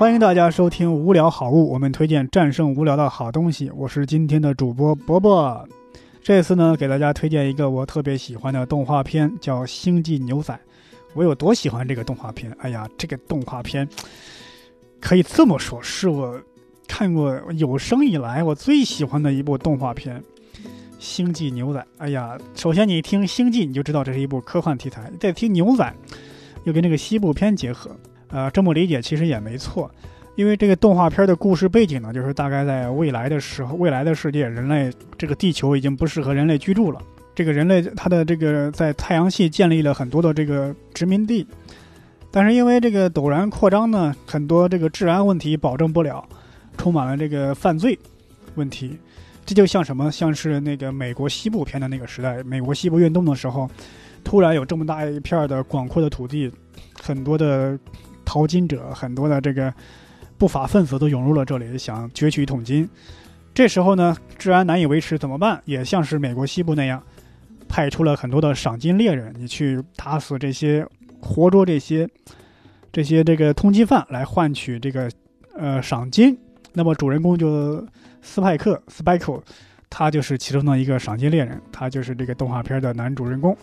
欢迎大家收听《无聊好物》，我们推荐战胜无聊的好东西。我是今天的主播伯伯。这次呢，给大家推荐一个我特别喜欢的动画片，叫《星际牛仔》。我有多喜欢这个动画片？哎呀，这个动画片可以这么说，是我看过有生以来我最喜欢的一部动画片。星际牛仔，哎呀，首先你一听星际，你就知道这是一部科幻题材；再听牛仔，又跟这个西部片结合，呃，这么理解其实也没错。因为这个动画片的故事背景呢，就是大概在未来的时候，未来的世界，人类这个地球已经不适合人类居住了。这个人类它的这个在太阳系建立了很多的这个殖民地，但是因为这个陡然扩张呢，很多这个治安问题保证不了，充满了这个犯罪问题。这就像什么？像是那个美国西部片的那个时代，美国西部运动的时候，突然有这么大一片的广阔的土地，很多的淘金者，很多的这个不法分子都涌入了这里，想攫取一桶金。这时候呢，治安难以维持，怎么办？也像是美国西部那样，派出了很多的赏金猎人，你去打死这些，活捉这些，这些这个通缉犯，来换取这个呃赏金。那么主人公就。斯派克 （Spike），他就是其中的一个赏金猎人，他就是这个动画片的男主人公。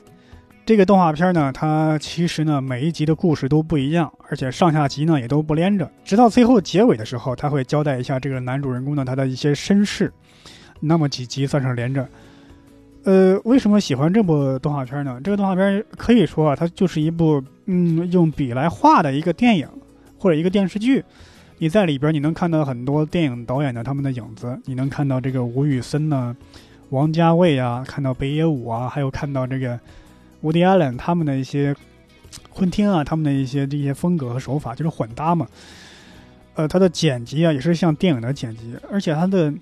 这个动画片呢，它其实呢每一集的故事都不一样，而且上下集呢也都不连着，直到最后结尾的时候，他会交代一下这个男主人公的他的一些身世。那么几集算是连着。呃，为什么喜欢这部动画片呢？这个动画片可以说啊，它就是一部嗯用笔来画的一个电影或者一个电视剧。你在里边，你能看到很多电影导演的他们的影子，你能看到这个吴宇森呢，王家卫啊，看到北野武啊，还有看到这个伍迪·艾伦他们的一些昆汀啊，他们的一些这些风格和手法，就是混搭嘛。呃，他的剪辑啊，也是像电影的剪辑，而且他的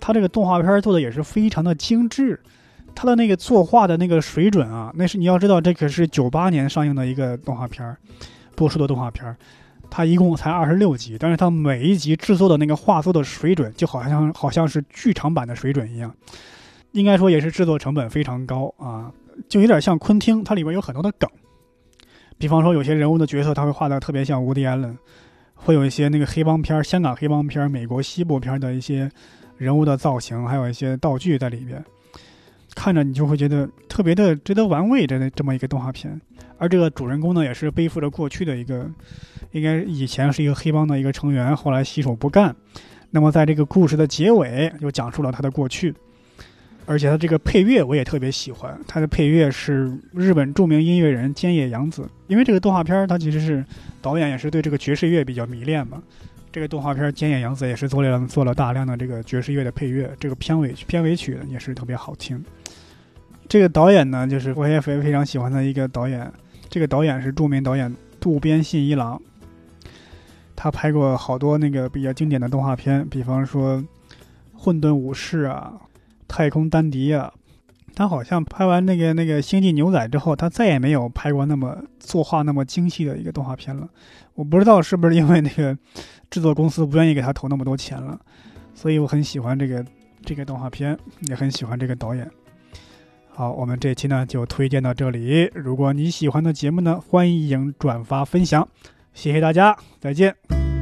他这个动画片做的也是非常的精致，他的那个作画的那个水准啊，那是你要知道，这可是九八年上映的一个动画片播出的动画片它一共才二十六集，但是它每一集制作的那个画作的水准，就好像好像是剧场版的水准一样，应该说也是制作成本非常高啊，就有点像昆汀，它里边有很多的梗，比方说有些人物的角色，他会画的特别像伍迪·艾伦，会有一些那个黑帮片、香港黑帮片、美国西部片的一些人物的造型，还有一些道具在里边，看着你就会觉得特别的值得玩味的这么一个动画片，而这个主人公呢，也是背负着过去的一个。应该以前是一个黑帮的一个成员，后来洗手不干。那么在这个故事的结尾，又讲述了他的过去。而且他这个配乐我也特别喜欢，他的配乐是日本著名音乐人菅野洋子。因为这个动画片，他其实是导演也是对这个爵士乐比较迷恋嘛。这个动画片菅野洋子也是做了做了大量的这个爵士乐的配乐，这个片尾片尾曲也是特别好听。这个导演呢，就是我也非非常喜欢的一个导演。这个导演是著名导演渡边信一郎。他拍过好多那个比较经典的动画片，比方说《混沌武士》啊，《太空丹迪》啊。他好像拍完那个那个《星际牛仔》之后，他再也没有拍过那么作画那么精细的一个动画片了。我不知道是不是因为那个制作公司不愿意给他投那么多钱了。所以我很喜欢这个这个动画片，也很喜欢这个导演。好，我们这期呢就推荐到这里。如果你喜欢的节目呢，欢迎转发分享。谢谢大家，再见。